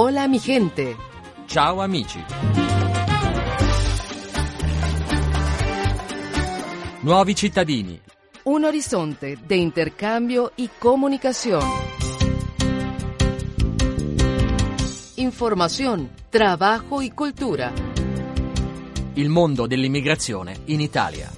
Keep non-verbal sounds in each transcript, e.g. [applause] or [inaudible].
Hola mi gente. Ciao amici. Nuovi cittadini. Un horizonte de intercambio y comunicación. Información, trabajo y cultura. Il mondo dell'immigrazione in Italia.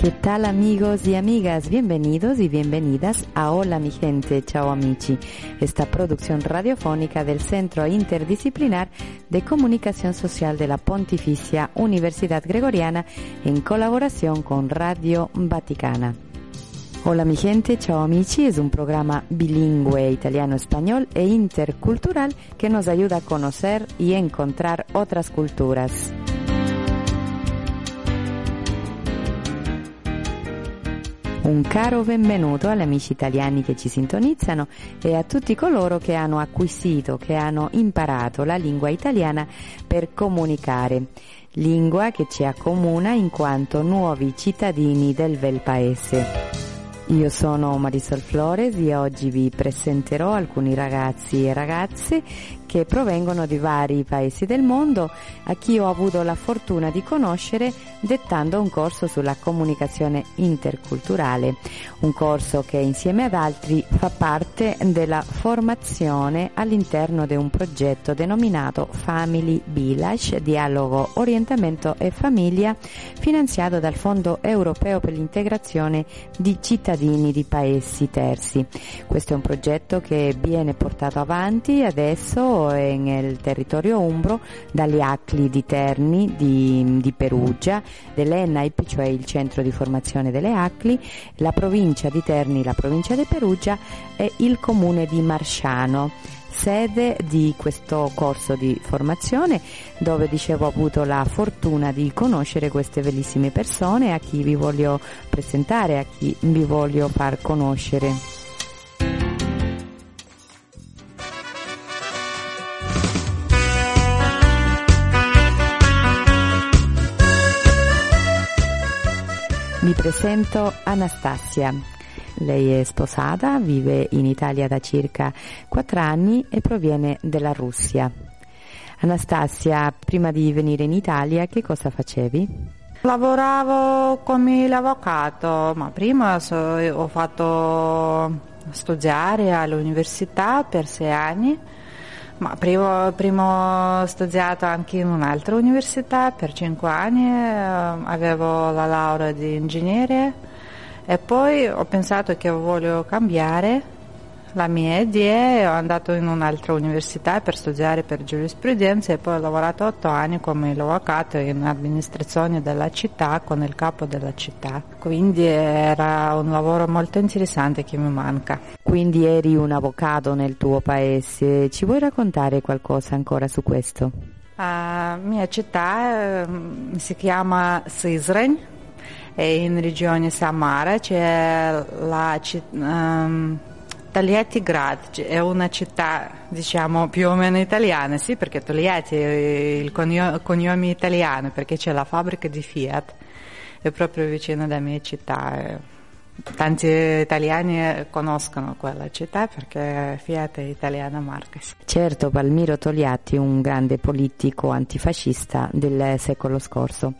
¿Qué tal amigos y amigas? Bienvenidos y bienvenidas a Hola mi gente, ciao amici, esta producción radiofónica del Centro Interdisciplinar de Comunicación Social de la Pontificia Universidad Gregoriana en colaboración con Radio Vaticana. Hola mi gente, ciao amici es un programa bilingüe italiano-español e intercultural que nos ayuda a conocer y encontrar otras culturas. Un caro benvenuto agli amici italiani che ci sintonizzano e a tutti coloro che hanno acquisito, che hanno imparato la lingua italiana per comunicare, lingua che ci accomuna in quanto nuovi cittadini del bel paese. Io sono Marisol Flores e oggi vi presenterò alcuni ragazzi e ragazze che provengono di vari paesi del mondo a chi ho avuto la fortuna di conoscere dettando un corso sulla comunicazione interculturale, un corso che insieme ad altri fa parte della formazione all'interno di un progetto denominato Family Village, dialogo, orientamento e famiglia, finanziato dal Fondo Europeo per l'integrazione di cittadini di paesi terzi. Questo è un progetto che viene portato avanti adesso nel territorio umbro dalle ACLI di Terni, di, di Perugia, dell'ENAIP, cioè il centro di formazione delle ACLI, la provincia di Terni, la provincia di Perugia e il comune di Marsciano sede di questo corso di formazione dove dicevo ho avuto la fortuna di conoscere queste bellissime persone a chi vi voglio presentare, a chi vi voglio far conoscere. Mi presento Anastasia. Lei è sposata, vive in Italia da circa 4 anni e proviene dalla Russia. Anastasia, prima di venire in Italia, che cosa facevi? Lavoravo come l'avvocato, ma prima so, ho fatto studiare all'università per sei anni ma prima ho studiato anche in un'altra università per cinque anni, eh, avevo la laurea di ingegnere e poi ho pensato che voglio cambiare la mia idea e ho andato in un'altra università per studiare per giurisprudenza e poi ho lavorato otto anni come avvocato in amministrazione della città con il capo della città. Quindi era un lavoro molto interessante che mi manca. Quindi eri un avvocato nel tuo paese, ci vuoi raccontare qualcosa ancora su questo? La mia città um, si chiama Sisren, è in regione Samara, c'è la città... Um, Togliatti Grad è una città diciamo più o meno italiana, sì perché Togliatti è il cognome italiano perché c'è la fabbrica di Fiat, è proprio vicino alla mia città. Tanti italiani conoscono quella città perché Fiat è italiana marca. Certo, Palmiro Togliatti, un grande politico antifascista del secolo scorso.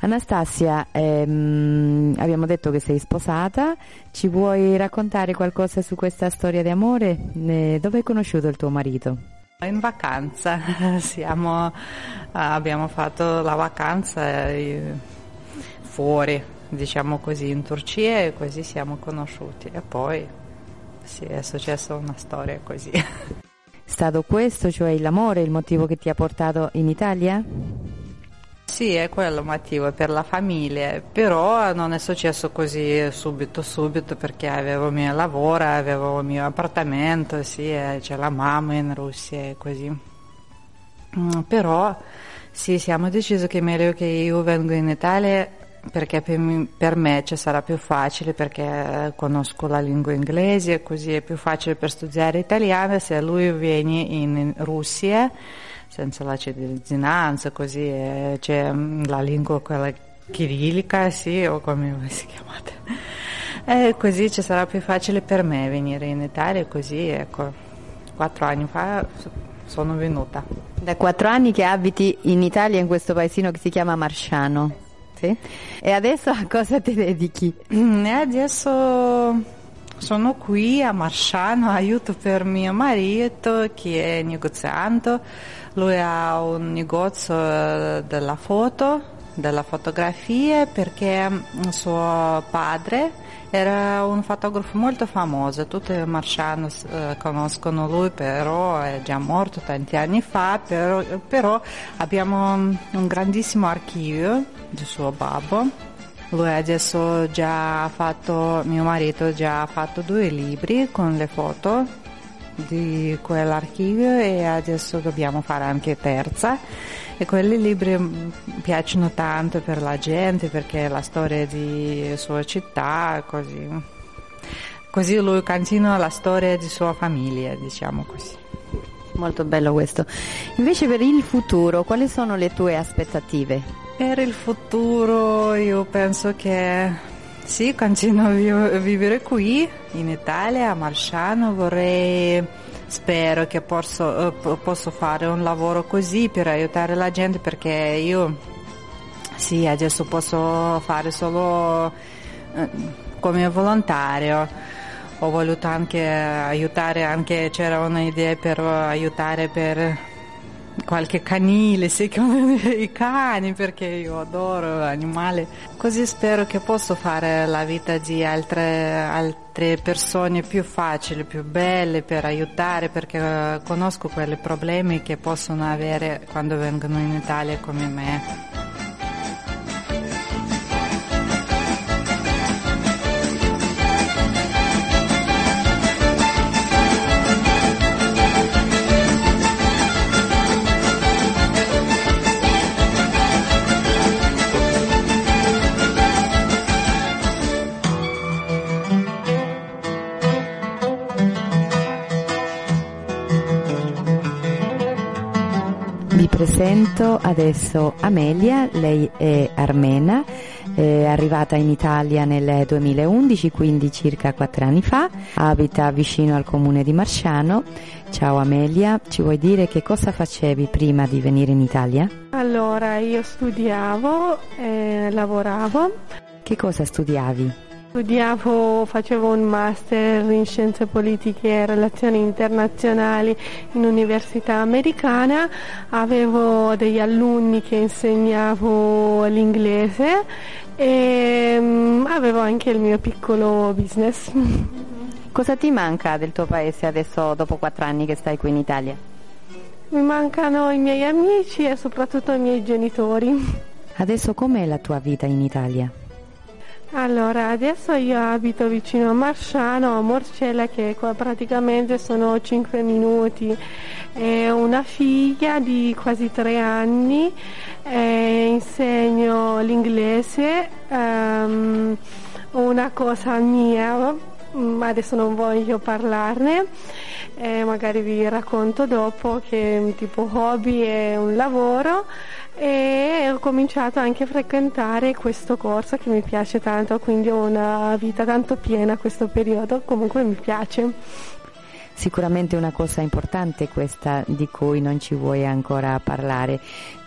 Anastasia, ehm, abbiamo detto che sei sposata, ci vuoi raccontare qualcosa su questa storia di amore? Eh, dove hai conosciuto il tuo marito? In vacanza, [laughs] Siamo, abbiamo fatto la vacanza fuori diciamo così, in Turchia e così siamo conosciuti e poi sì, è successa una storia così. È [laughs] stato questo, cioè l'amore, il motivo che ti ha portato in Italia? Sì, è quello il motivo, per la famiglia, però non è successo così subito, subito, perché avevo il mio lavoro, avevo il mio appartamento, sì, c'è la mamma in Russia e così. Mm, però sì, siamo decisi che è meglio che io vengo in Italia perché per, me ci sarà più facile perché conosco la lingua inglese, così è più facile per studiare italiano se lui viene in Russia senza la cittadinanza, così eh, c'è mm, la lingua quella chirilica, sì, o come si chiamate. E così ci sarà più facile per me venire in Italia, così ecco, quattro anni fa sono venuta. Da quattro anni che abiti in Italia, in questo paesino che si chiama Marsciano. Sì? E adesso a cosa ti dedichi? E adesso sono qui a Marsciano, aiuto per mio marito che è negoziante. Lui ha un negozio della foto, della fotografia, perché suo padre era un fotografo molto famoso, tutti i marciani eh, conoscono lui, però è già morto tanti anni fa, però, però abbiamo un grandissimo archivio di suo babbo. Lui adesso già ha fatto, mio marito già ha fatto due libri con le foto di quell'archivio e adesso dobbiamo fare anche terza e quelli libri mm, piacciono tanto per la gente perché è la storia di sua città, così. Così lui continua la storia di sua famiglia, diciamo così. Molto bello questo. Invece per il futuro, quali sono le tue aspettative? Per il futuro io penso che sì, continuo a vivere qui in Italia, a Marsciano, vorrei spero che posso, uh, posso fare un lavoro così per aiutare la gente perché io sì, adesso posso fare solo uh, come volontario. Ho voluto anche aiutare, anche c'era un'idea per aiutare per qualche canile, sì, [laughs] i cani perché io adoro animali. Così spero che posso fare la vita di altre, altre persone più facile, più belle per aiutare perché conosco quei problemi che possono avere quando vengono in Italia come me. Presento adesso Amelia, lei è armena, è arrivata in Italia nel 2011, quindi circa quattro anni fa, abita vicino al comune di Marsciano. Ciao Amelia, ci vuoi dire che cosa facevi prima di venire in Italia? Allora, io studiavo e lavoravo. Che cosa studiavi? Studiavo, facevo un master in scienze politiche e relazioni internazionali in università americana, avevo degli alunni che insegnavo l'inglese e um, avevo anche il mio piccolo business. Cosa ti manca del tuo paese adesso dopo quattro anni che stai qui in Italia? Mi mancano i miei amici e soprattutto i miei genitori. Adesso com'è la tua vita in Italia? Allora, adesso io abito vicino a Marsciano, a Morcella, che qua praticamente sono 5 minuti. È una figlia di quasi 3 anni, eh, insegno l'inglese, um, una cosa mia, ma adesso non voglio parlarne, eh, magari vi racconto dopo che tipo hobby è un lavoro e ho cominciato anche a frequentare questo corso che mi piace tanto, quindi ho una vita tanto piena questo periodo, comunque mi piace. Sicuramente una cosa importante questa di cui non ci vuoi ancora parlare,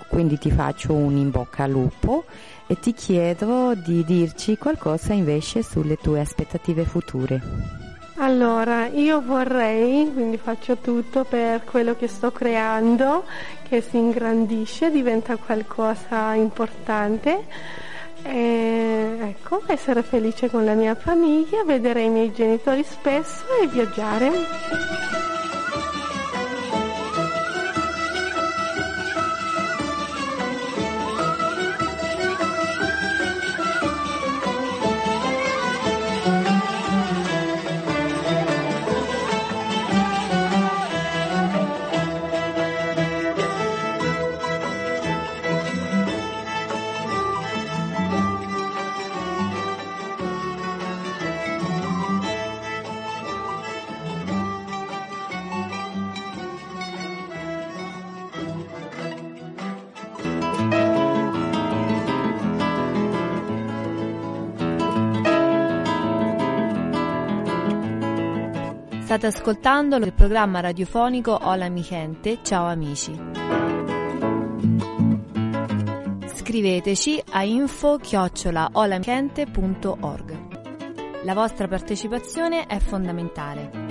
quindi ti faccio un in bocca al lupo e ti chiedo di dirci qualcosa invece sulle tue aspettative future. Allora, io vorrei, quindi faccio tutto per quello che sto creando, che si ingrandisce, diventa qualcosa importante. E, ecco, essere felice con la mia famiglia, vedere i miei genitori spesso e viaggiare. State ascoltando il programma radiofonico Hola mi gente, ciao amici. Scriveteci a info-olamichente.org. La vostra partecipazione è fondamentale.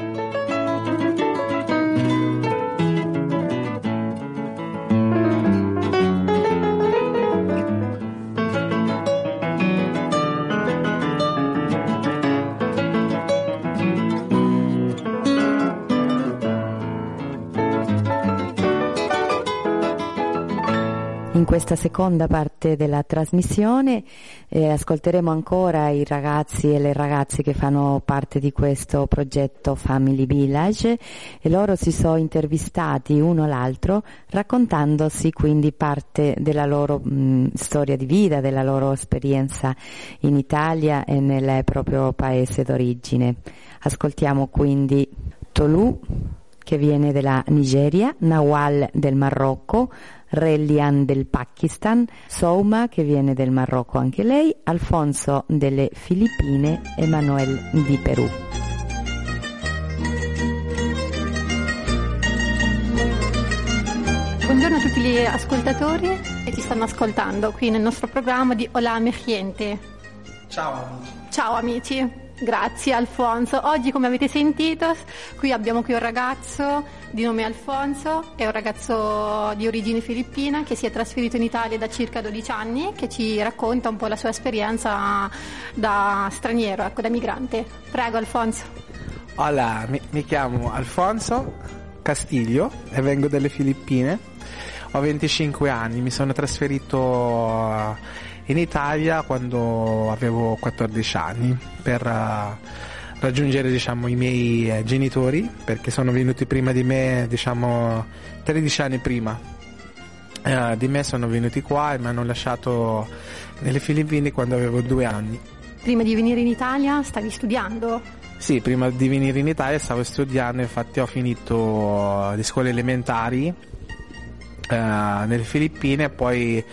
Questa seconda parte della trasmissione eh, ascolteremo ancora i ragazzi e le ragazze che fanno parte di questo progetto Family Village e loro si sono intervistati uno all'altro raccontandosi quindi parte della loro mh, storia di vita, della loro esperienza in Italia e nel proprio paese d'origine. Ascoltiamo quindi Tolu che viene dalla Nigeria, Nawal del Marocco, Relian del Pakistan, Souma che viene del Marocco anche lei, Alfonso delle Filippine e Manuel di Perù. Buongiorno a tutti gli ascoltatori che ci stanno ascoltando qui nel nostro programma di Hola mi gente. Ciao amici. Ciao amici. Grazie Alfonso. Oggi come avete sentito qui abbiamo qui un ragazzo di nome Alfonso, è un ragazzo di origine filippina che si è trasferito in Italia da circa 12 anni che ci racconta un po' la sua esperienza da straniero, ecco, da migrante. Prego Alfonso. Hola, mi, mi chiamo Alfonso Castiglio e vengo dalle Filippine. Ho 25 anni, mi sono trasferito in Italia quando avevo 14 anni per uh, raggiungere diciamo, i miei eh, genitori perché sono venuti prima di me diciamo 13 anni prima. Uh, di me sono venuti qua e mi hanno lasciato nelle Filippine quando avevo due anni. Prima di venire in Italia stavi studiando? Sì prima di venire in Italia stavo studiando infatti ho finito le scuole elementari uh, nelle Filippine e poi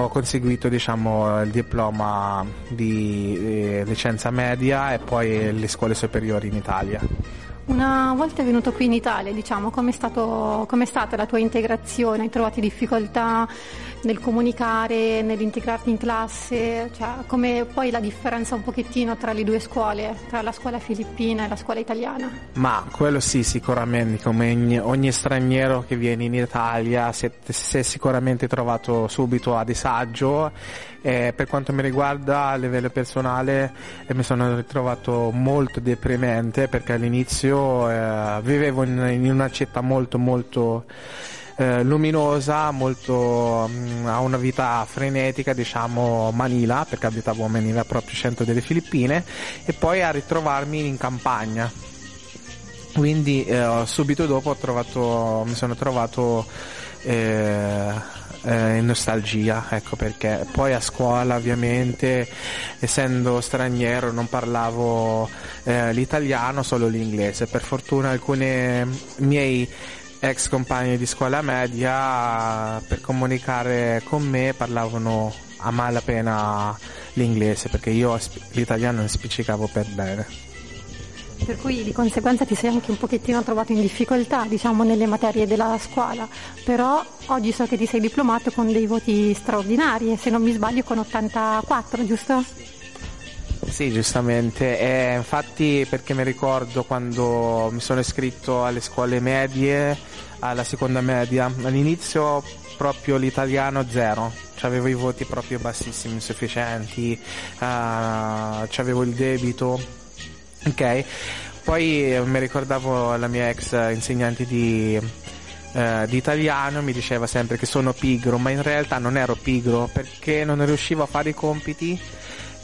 ho conseguito diciamo, il diploma di eh, licenza media e poi le scuole superiori in Italia. Una volta venuto qui in Italia, diciamo, com'è, stato, com'è stata la tua integrazione? Hai trovato difficoltà nel comunicare, nell'integrarti in classe? Cioè, come poi la differenza un pochettino tra le due scuole, tra la scuola filippina e la scuola italiana? Ma quello sì, sicuramente, come ogni, ogni straniero che viene in Italia si è, si è sicuramente trovato subito a disagio. Eh, per quanto mi riguarda a livello personale eh, mi sono ritrovato molto deprimente perché all'inizio eh, vivevo in, in una città molto molto eh, luminosa, molto mh, a una vita frenetica, diciamo Manila, perché abitavo a Manila proprio centro delle Filippine, e poi a ritrovarmi in campagna. Quindi eh, subito dopo trovato, mi sono trovato eh, eh, nostalgia, ecco perché poi a scuola ovviamente essendo straniero non parlavo eh, l'italiano, solo l'inglese. Per fortuna alcuni miei ex compagni di scuola media per comunicare con me parlavano a malapena l'inglese perché io l'italiano ne spiccicavo per bene. Per cui di conseguenza ti sei anche un pochettino trovato in difficoltà, diciamo, nelle materie della scuola, però oggi so che ti sei diplomato con dei voti straordinari, se non mi sbaglio con 84, giusto? Sì, giustamente, e infatti perché mi ricordo quando mi sono iscritto alle scuole medie, alla seconda media, all'inizio proprio l'italiano zero, avevo i voti proprio bassissimi, insufficienti, uh, avevo il debito, ok? Poi mi ricordavo la mia ex insegnante di, uh, di italiano, mi diceva sempre che sono pigro, ma in realtà non ero pigro perché non riuscivo a fare i compiti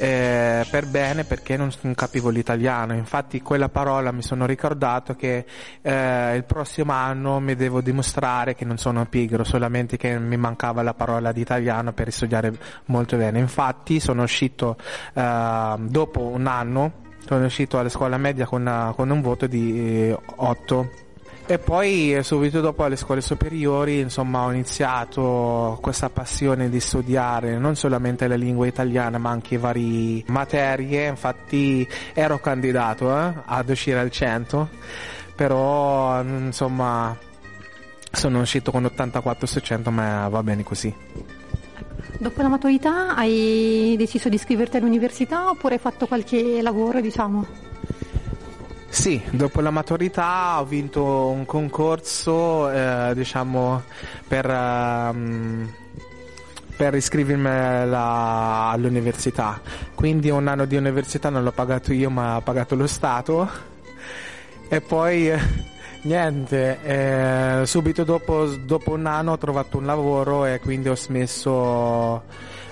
eh, per bene perché non, non, capivo l'italiano. Infatti quella parola mi sono ricordato che eh, il prossimo anno mi devo dimostrare che non sono pigro, solamente che mi mancava la parola di italiano per studiare molto bene. Infatti sono uscito eh, dopo un anno, sono uscito alla scuola media con, una, con un voto di 8 E poi subito dopo alle scuole superiori insomma ho iniziato questa passione di studiare non solamente la lingua italiana ma anche varie materie, infatti ero candidato eh, ad uscire al 100, però insomma sono uscito con 84 su 100 ma va bene così. Dopo la maturità hai deciso di iscriverti all'università oppure hai fatto qualche lavoro diciamo? Sì, dopo la maturità ho vinto un concorso, eh, diciamo, per, um, per iscrivermi alla, all'università. Quindi un anno di università non l'ho pagato io, ma ha pagato lo Stato. E poi, niente, eh, subito dopo, dopo un anno ho trovato un lavoro e quindi ho smesso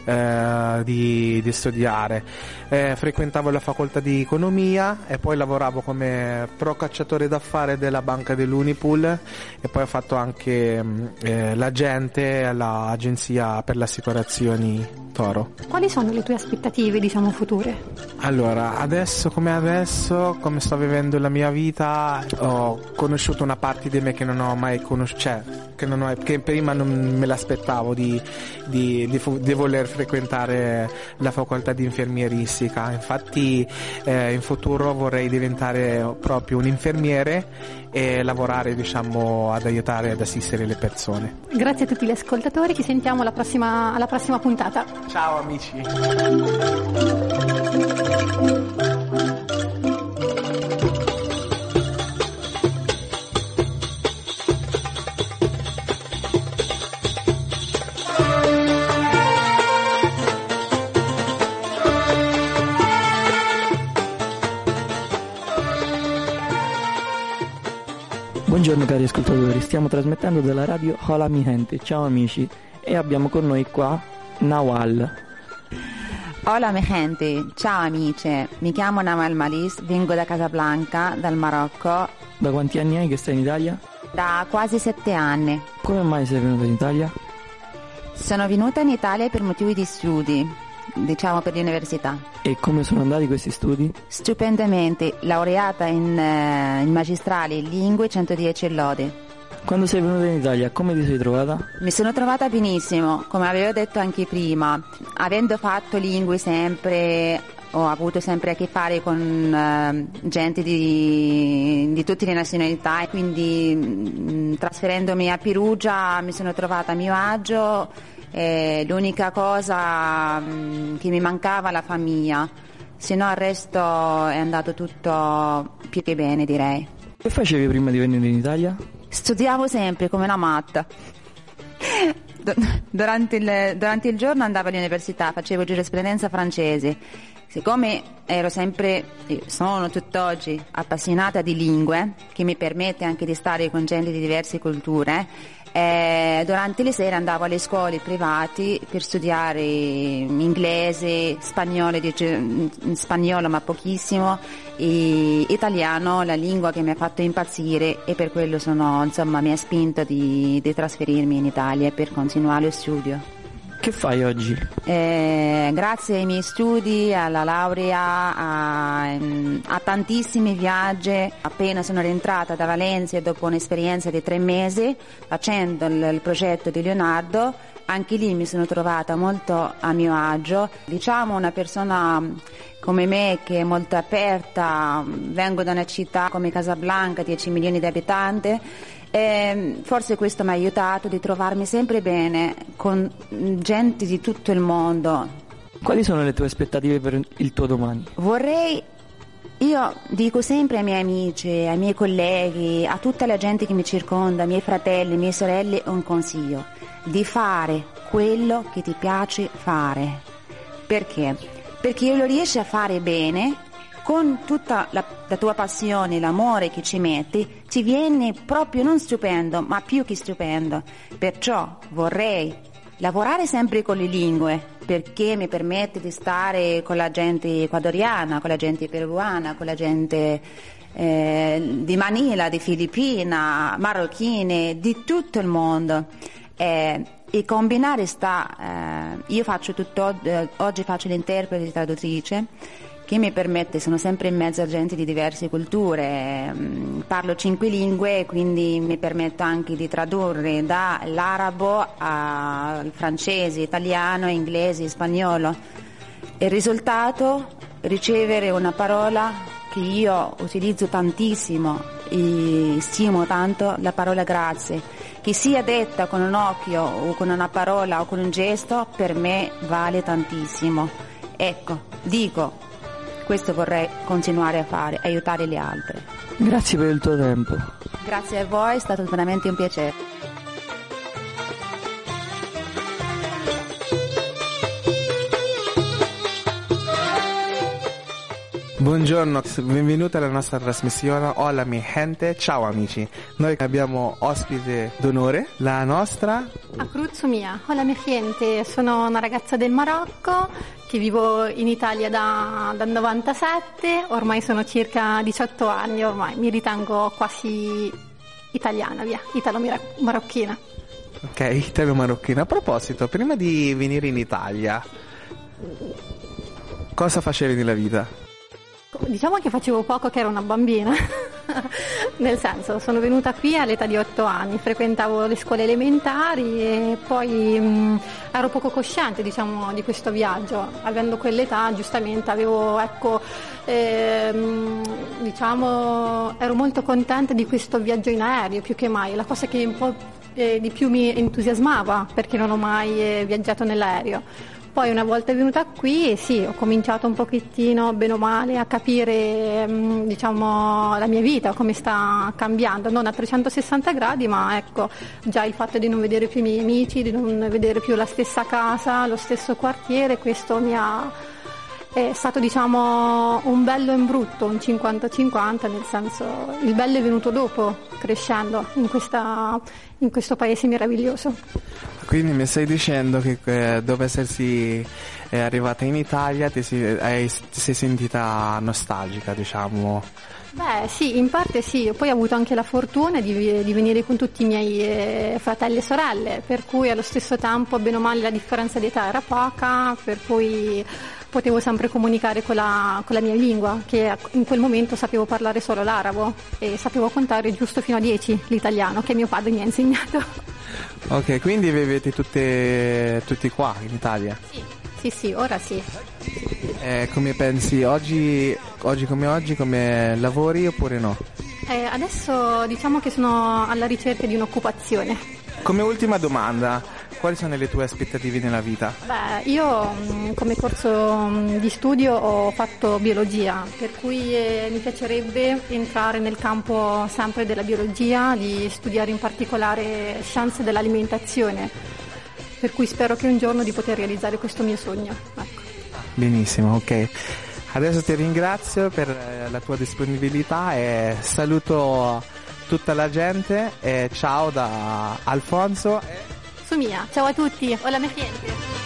eh, di, di, studiare. Eh, frequentavo la facoltà di economia e poi lavoravo come pro cacciatore d'affari della banca dell'Unipool e poi ho fatto anche mm, eh, l'agente all'agenzia per le assicurazioni Toro. Quali sono le tue aspettative, diciamo, future? Allora, adesso come adesso, come sto vivendo la mia vita, ho conosciuto una parte di me che non ho mai conosciuto, cioè, che, ho, che prima non me l'aspettavo di, di, di, di voler frequentare la facoltà di infermieristica. Infatti eh, in futuro vorrei diventare proprio un infermiere e lavorare diciamo, ad aiutare ad assistere le persone. Grazie a tutti gli ascoltatori, ci sentiamo alla prossima, alla prossima puntata. Ciao amici. Buongiorno cari ascoltatori, stiamo trasmettendo dalla radio Hola mi gente, ciao amici e abbiamo con noi qua Nawal. Hola mi gente, ciao amici, mi chiamo Nawal Malis, vengo da Casablanca, dal Marocco. Da quanti anni hai che stai in Italia? Da quasi sette anni. Come mai sei venuta in Italia? Sono venuta in Italia per motivi di studi, diciamo per l'università. E come sono andati questi studi? Stupendamente, laureata in, uh, in magistrale in lingue 110 lode. Quando sei venuta in Italia, come ti sei trovata? Mi sono trovata benissimo, come avevo detto anche prima. Avendo fatto lingue sempre, ho avuto sempre a che fare con uh, gente di, di, tutte le nazionalità, quindi mh, mm, trasferendomi a Perugia mi sono trovata a mio agio eh, l'unica cosa mh, mm, che mi mancava è la famiglia, se no il resto è andato tutto più che bene direi. Che facevi prima di venire in Italia? Studiavo sempre come una matta. Durante il, durante il, giorno andavo all'università, facevo giurisprudenza francese. Siccome ero sempre, sono tutt'oggi appassionata di lingue, che mi permette anche di stare con gente di diverse culture, eh, durante le sere andavo alle scuole private per studiare inglese, spagnolo, spagnolo ma pochissimo, e italiano, la lingua che mi ha fatto impazzire e per quello sono, insomma, mi ha spinto di, di trasferirmi in Italia per continuare lo studio. Che fai oggi? Eh, grazie ai miei studi, alla laurea, a, a, tantissimi viaggi. Appena sono rientrata da Valencia dopo un'esperienza di tre mesi facendo il, il progetto di Leonardo, anche lì mi sono trovata molto a mio agio. Diciamo una persona come me che è molto aperta, vengo da una città come Casablanca, 10 milioni di abitanti e ehm, forse questo mi ha aiutato di trovarmi sempre bene con gente di tutto il mondo. Quali sono le tue aspettative per il tuo domani? Vorrei io dico sempre ai miei amici, ai miei colleghi, a tutta la gente che mi circonda, ai miei fratelli, alle mie sorelle, un consiglio, di fare quello che ti piace fare. Perché? Perché lo riesci a fare bene con tutta la, la, tua passione, l'amore che ci metti, ti viene proprio non stupendo, ma più che stupendo. Perciò vorrei lavorare sempre con le lingue, perché mi permette di stare con la gente ecuadoriana, con la gente peruana, con la gente eh, di Manila, di Filippina, marocchine, di tutto il mondo. Eh, e combinare sta, eh, io faccio tutto, eh, oggi faccio l'interprete e traduttrice che mi permette, sono sempre in mezzo a gente di diverse culture, mm, parlo cinque lingue, quindi mi permetto anche di tradurre dall'arabo al francese, italiano, inglese, spagnolo. Il risultato? Ricevere una parola che io utilizzo tantissimo e stimo tanto, la parola grazie. Che sia detta con un occhio o con una parola o con un gesto, per me vale tantissimo. Ecco, dico, questo vorrei continuare a fare, aiutare le altre. Grazie per il tuo tempo. Grazie a voi, è stato veramente un piacere. Buongiorno, benvenuti alla nostra trasmissione Hola mi gente, ciao amici. Noi abbiamo ospite d'onore, la nostra Akruz Mia. Hola mi gente, sono una ragazza del Marocco che vivo in Italia da, dal 97, ormai sono circa 18 anni, ormai mi ritengo quasi italiana, via, italo-marocchina. Ok, italo-marocchina. A proposito, prima di venire in Italia, cosa facevi nella vita? Diciamo che facevo poco che ero una bambina, [laughs] nel senso sono venuta qui all'età di 8 anni, frequentavo le scuole elementari e poi mh, ero poco cosciente diciamo, di questo viaggio, avendo quell'età giustamente avevo, ecco, ehm, diciamo, ero molto contenta di questo viaggio in aereo più che mai, la cosa che un po' eh, di più mi entusiasmava perché non ho mai eh, viaggiato nell'aereo. Poi una volta venuta qui, sì, ho cominciato un pochettino, bene o male, a capire mm, diciamo, la mia vita, come sta cambiando, non a 360 gradi, ma ecco, già il fatto di non vedere più i miei amici, di non vedere più la stessa casa, lo stesso quartiere, questo mi ha è stato diciamo un bello e un brutto, un 50-50, nel senso il bello è venuto dopo, crescendo in, questa, in questo paese meraviglioso. Quindi mi stai dicendo che eh, dopo essersi eh, arrivata in Italia ti, si, hai, ti sei sentita nostalgica, diciamo? Beh sì, in parte sì, poi ho avuto anche la fortuna di, di venire con tutti i miei eh, fratelli e sorelle, per cui allo stesso tempo, bene o male, la differenza di età era poca, per cui potevo sempre comunicare con la, con la, mia lingua, che in quel momento sapevo parlare solo l'arabo e sapevo contare giusto fino a 10 l'italiano che mio padre mi ha insegnato. [laughs] Ok, quindi vivete tutte, tutti qua in Italia? Sì, sì, sì ora sì. Eh, come pensi oggi, oggi come oggi, come lavori oppure no? Eh, adesso diciamo che sono alla ricerca di un'occupazione. Come ultima domanda, quali sono le tue aspettative nella vita? Beh, io mm, come corso mm, di studio ho fatto biologia, per cui eh, mi piacerebbe entrare nel campo sempre della biologia, di studiare in particolare scienze dell'alimentazione, per cui spero che un giorno di poter realizzare questo mio sogno. Ecco. Benissimo, ok. Adesso ti ringrazio per eh, la tua disponibilità e saluto tutta la gente e ciao da Alfonso. Sumia. Ciao a tutti, hola mi gente.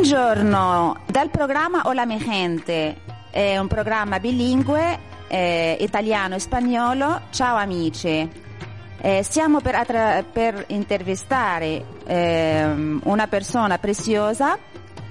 Buongiorno, dal programma Hola mi gente, è un programma bilingue, eh, italiano e spagnolo. Ciao amici, eh, stiamo per, attra- per intervistare ehm, una persona preziosa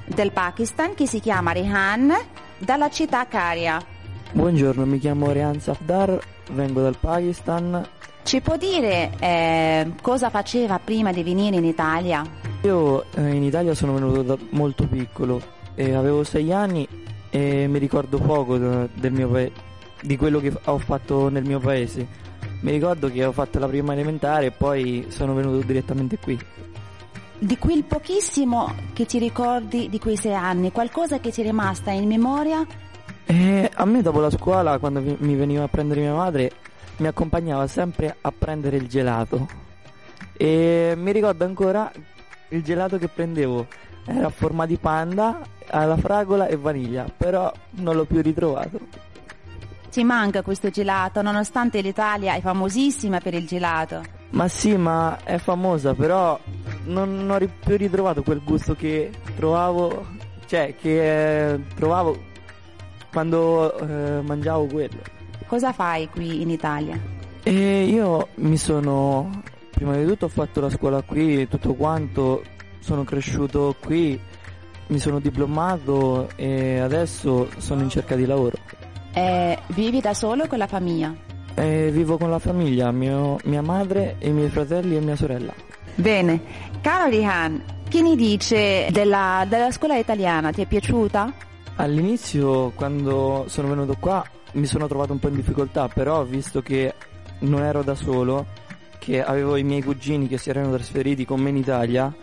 del Pakistan che si chiama Rehan dalla città Caria. Buongiorno, mi chiamo Rehan Safdar, vengo dal Pakistan. Ci può dire eh, cosa faceva prima di venire in Italia? Io eh, in Italia sono venuto da molto piccolo e avevo sei anni e mi ricordo poco da- del mio pa- di quello che ho fatto nel mio paese. Mi ricordo che ho fatto la prima elementare e poi sono venuto direttamente qui. Di quel pochissimo che ti ricordi di quei sei anni, qualcosa che ti è rimasta in memoria? E a me dopo la scuola, quando mi veniva a prendere mia madre, mi accompagnava sempre a prendere il gelato. E mi ricordo ancora il gelato che prendevo era a forma di panda, alla fragola e vaniglia, però non l'ho più ritrovato. Ti manca questo gelato, nonostante l'Italia è famosissima per il gelato. Ma sì, ma è famosa, però non, non ho più ritrovato quel gusto che trovavo, cioè che eh, trovavo quando eh, mangiavo quello. Cosa fai qui in Italia? E io mi sono, prima di tutto ho fatto la scuola qui e tutto quanto, sono cresciuto qui, mi sono diplomato e adesso sono in cerca di lavoro. Eh, vivi da solo o con la famiglia? E vivo con la famiglia, mio- mia madre, i miei fratelli e mia sorella. Bene. Caro Rihan, che ne dice della, della scuola italiana? Ti è piaciuta? All'inizio, quando sono venuto qua, mi sono trovato un po' in difficoltà, però visto che non ero da solo, che avevo i miei cugini che si erano trasferiti con me in Italia,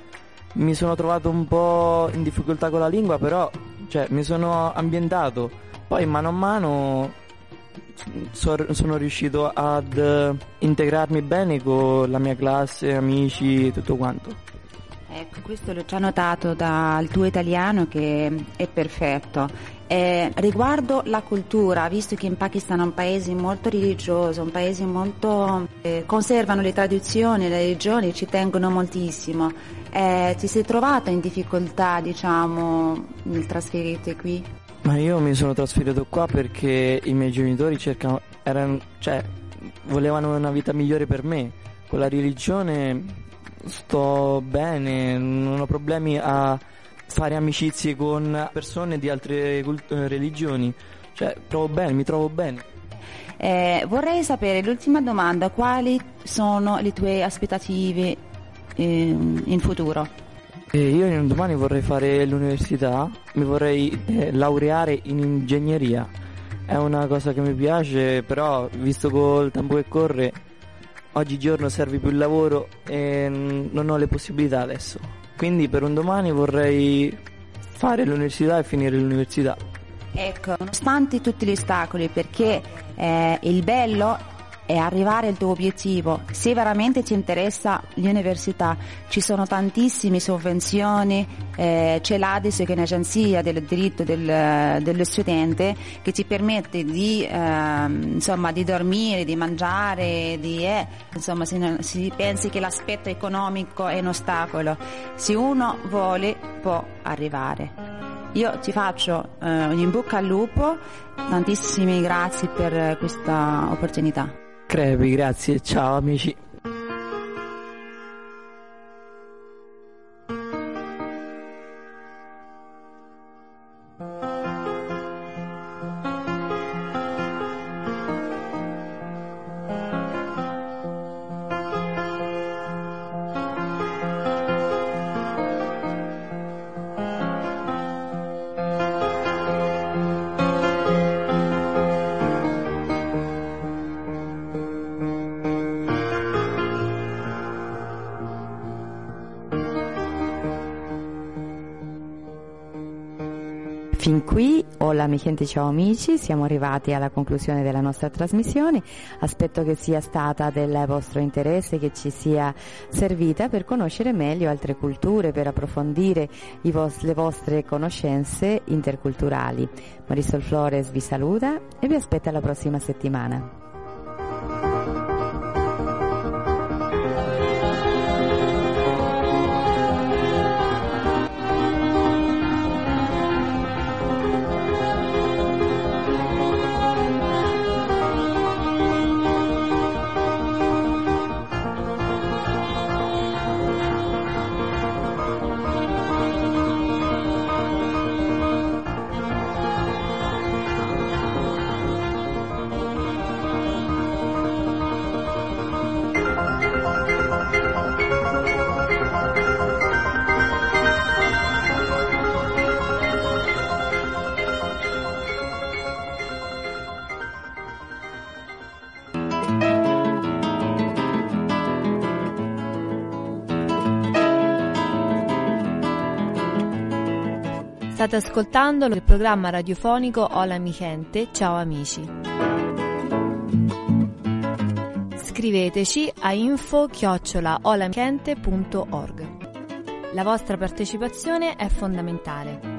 mi sono trovato un po' in difficoltà con la lingua, però cioè, mi sono ambientato. Poi mano a mano so- sono riuscito ad integrarmi bene con la mia classe, amici e tutto quanto. Ecco, questo l'ho già notato dal tuo italiano che è perfetto. Eh, riguardo la cultura, visto che in Pakistan è un paese molto religioso, un paese molto... eh, conservano le tradizioni, le religioni, ci tengono moltissimo. Eh, ti sei trovata in difficoltà, diciamo, nel trasferirti qui? Ma io mi sono trasferito qua perché i miei genitori cercano, erano, cioè, volevano una vita migliore per me. Con la religione sto bene, non ho problemi a fare amicizie con persone di altre cult- eh, religioni. Cioè, trovo bene, mi trovo bene. Eh, vorrei sapere, l'ultima domanda, quali sono le tue aspettative ehm, in futuro? E io domani vorrei fare l'università, mi vorrei eh, laureare in ingegneria. È una cosa che mi piace, però visto col tempo che corre, oggigiorno serve più il lavoro e mm, non ho le possibilità adesso. Quindi per un domani vorrei fare l'università e finire l'università. Ecco, nonostante tutti gli ostacoli, perché eh, il bello è arrivare al tuo obiettivo. Se veramente ti interessa l'università, ci sono tantissime sovvenzioni, eh, c'è l'ADIS che è un'agenzia del diritto del- dello studente che ti permette di, ehm, insomma, di dormire, di mangiare, di, eh, insomma, se, non- se pensi che l'aspetto economico è un ostacolo, se uno vuole può arrivare. Io ti faccio eh, un in bocca al lupo, tantissime grazie per eh, questa opportunità. Crepi, grazie, ciao amici. Fin qui, hola gente, ciao amici, siamo arrivati alla conclusione della nostra trasmissione, aspetto che sia stata del vostro interesse, che ci sia servita per conoscere meglio altre culture, per approfondire vos- le vostre conoscenze interculturali. Marisol Flores vi saluta e vi aspetta la prossima settimana. State ascoltando il programma radiofonico Hola mi gente, ciao amici. Scriveteci a info La vostra partecipazione è fondamentale.